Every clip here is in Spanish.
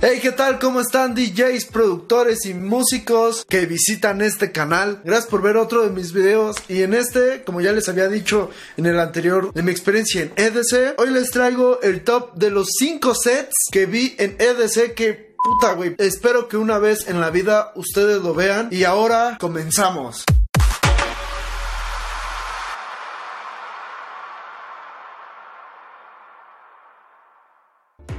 Hey, ¿qué tal? ¿Cómo están DJs, productores y músicos que visitan este canal? Gracias por ver otro de mis videos y en este, como ya les había dicho en el anterior de mi experiencia en EDC, hoy les traigo el top de los 5 sets que vi en EDC que puta güey, espero que una vez en la vida ustedes lo vean y ahora comenzamos.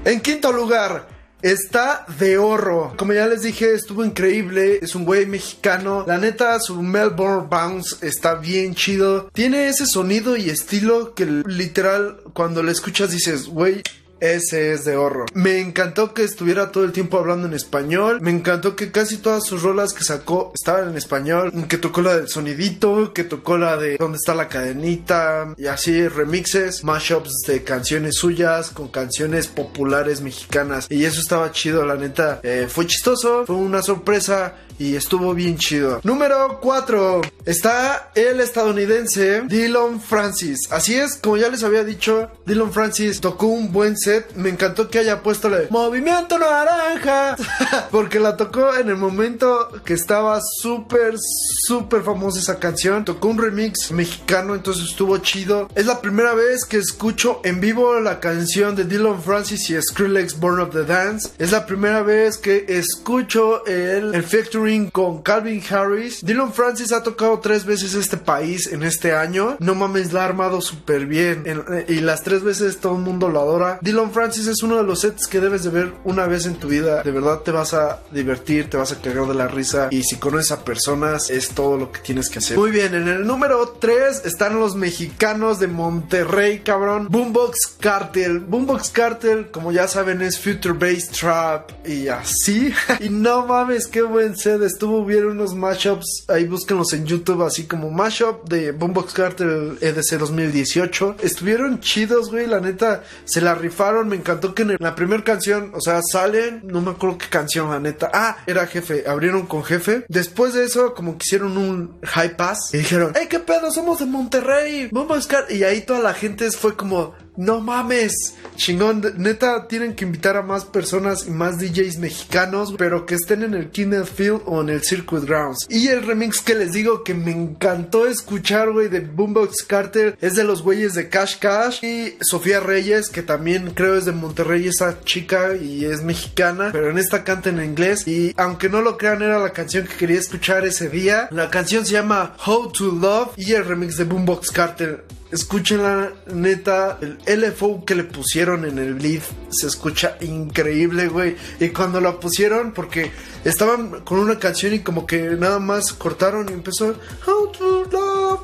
En quinto lugar, Está de oro. Como ya les dije, estuvo increíble. Es un güey mexicano. La neta, su Melbourne Bounce está bien chido. Tiene ese sonido y estilo que literal, cuando le escuchas dices, güey, ese es de horror. Me encantó que estuviera todo el tiempo hablando en español. Me encantó que casi todas sus rolas que sacó estaban en español. Que tocó la del sonidito, que tocó la de dónde está la cadenita. Y así remixes, mashups de canciones suyas con canciones populares mexicanas. Y eso estaba chido, la neta. Eh, fue chistoso, fue una sorpresa y estuvo bien chido. Número 4. Está el estadounidense Dylan Francis. Así es, como ya les había dicho, Dylan Francis tocó un buen set. Me encantó que haya puesto el Movimiento Naranja. Porque la tocó en el momento que estaba súper, súper famosa esa canción. Tocó un remix mexicano, entonces estuvo chido. Es la primera vez que escucho en vivo la canción de Dylan Francis y Skrillex Born of the Dance. Es la primera vez que escucho el, el Factory con Calvin Harris. Dylan Francis ha tocado tres veces este país en este año. No mames, la ha armado súper bien. y las tres veces todo el mundo lo adora. Dylan Francis es uno de los sets que debes de ver una vez en tu vida. De verdad te vas a divertir, te vas a cagar de la risa. Y si conoces a personas, es todo lo que tienes que hacer. Muy bien, en el número 3 están los mexicanos de Monterrey, cabrón. Boombox Cartel. Boombox Cartel, como ya saben, es Future Bass Trap y así. y no mames, qué buen set estuvo, hubieron unos mashups, ahí búsquenlos en YouTube, así como mashup de Boombox Carter EDC 2018. Estuvieron chidos, güey, la neta, se la rifaron, me encantó que en la primera canción, o sea, salen, no me acuerdo qué canción, la neta. Ah, era jefe, abrieron con jefe. Después de eso, como que hicieron un high pass y dijeron, hey, qué pedo, somos de Monterrey, Boombox Cartel. Y ahí toda la gente fue como, no mames, chingón, neta, tienen que invitar a más personas y más DJs mexicanos, pero que estén en el Kindle Field o en el Circuit Grounds. Y el remix que les digo que me encantó escuchar, güey, de Boombox Carter, es de los güeyes de Cash Cash y Sofía Reyes, que también creo es de Monterrey, esa chica y es mexicana, pero en esta canta en inglés. Y aunque no lo crean, era la canción que quería escuchar ese día. La canción se llama How to Love y el remix de Boombox Carter Escuchen la neta, el LFO que le pusieron en el lead se escucha increíble, güey. Y cuando la pusieron, porque estaban con una canción y como que nada más cortaron y empezó How to love.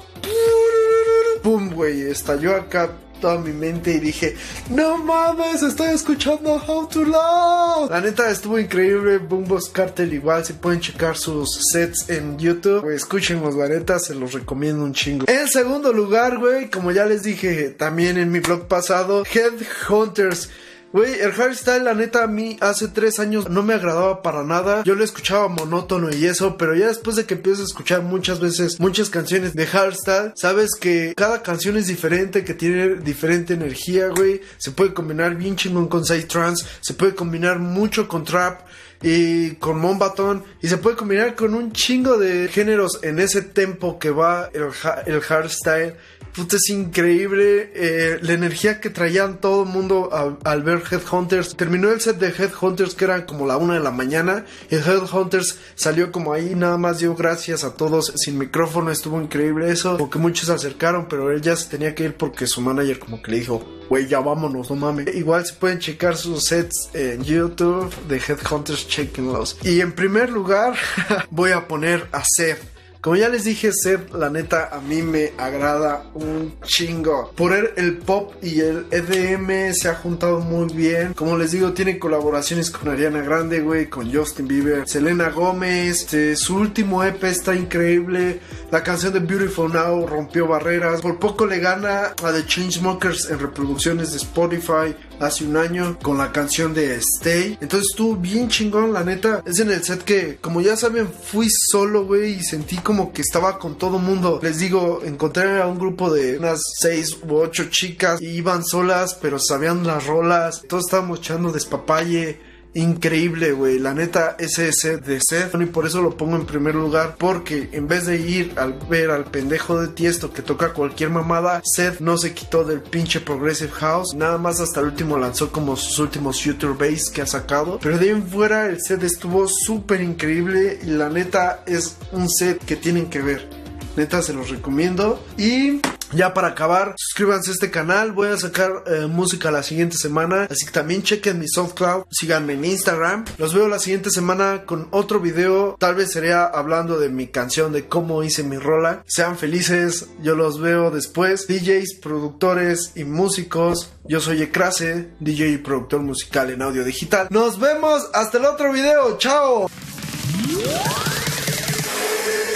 Pum, güey, estalló acá toda mi mente y dije, no mames, estoy escuchando How to Love. La neta estuvo increíble, Boombox Cartel igual, si pueden checar sus sets en YouTube, güey, escúchenlos, la neta, se los recomiendo un chingo. En segundo lugar, güey, como ya les dije también en mi blog pasado, Headhunters. Güey, el hardstyle, la neta, a mí hace tres años no me agradaba para nada. Yo lo escuchaba monótono y eso, pero ya después de que empiezas a escuchar muchas veces muchas canciones de hardstyle, sabes que cada canción es diferente, que tiene diferente energía, güey. Se puede combinar bien chingón con side trance, se puede combinar mucho con trap y con Mombaton y se puede combinar con un chingo de géneros en ese tempo que va el, el hardstyle Puta, es increíble eh, la energía que traían todo el mundo al, ver Headhunters. Terminó el set de Headhunters que eran como la una de la mañana. Y Headhunters salió como ahí, nada más dio gracias a todos sin micrófono. Estuvo increíble eso. Porque muchos se acercaron, pero él ya se tenía que ir porque su manager como que le dijo, güey, ya vámonos, no mames. Igual se pueden checar sus sets en YouTube de Headhunters, chequenlos. Y en primer lugar, voy a poner a Seth. Como ya les dije, Seth, la neta, a mí me agrada un chingo. Por él, el pop y el EDM se ha juntado muy bien. Como les digo, tiene colaboraciones con Ariana Grande, güey, con Justin Bieber, Selena Gómez. Este, su último EP está increíble. La canción de Beautiful Now rompió barreras. Por poco le gana a The Chainsmokers en reproducciones de Spotify hace un año con la canción de Stay. Entonces estuvo bien chingón, la neta. Es en el set que, como ya saben, fui solo, güey, y sentí como que estaba con todo mundo. Les digo, encontré a un grupo de unas seis u ocho chicas y iban solas, pero sabían las rolas. Todos estábamos echando despapalle increíble, güey. La neta, ese set de Seth. Y por eso lo pongo en primer lugar. Porque en vez de ir al ver al pendejo de Tiesto que toca cualquier mamada, Seth no se quitó del pinche Progressive House. Nada más hasta el último lanzó como sus últimos Future Bass que ha sacado. Pero de ahí en fuera, el set estuvo súper increíble. Y la neta, es un set que tienen que ver. Neta, se los recomiendo. Y ya para acabar, suscríbanse a este canal. Voy a sacar eh, música la siguiente semana. Así que también chequen mi SoundCloud. Síganme en Instagram. Los veo la siguiente semana con otro video. Tal vez sería hablando de mi canción, de cómo hice mi rola. Sean felices. Yo los veo después. DJs, productores y músicos. Yo soy Ecrase, DJ y productor musical en audio digital. Nos vemos hasta el otro video. Chao.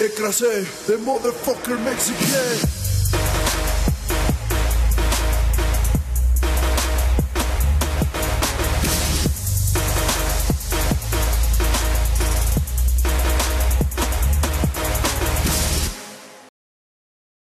Ecrasé, the motherfucker Mexican.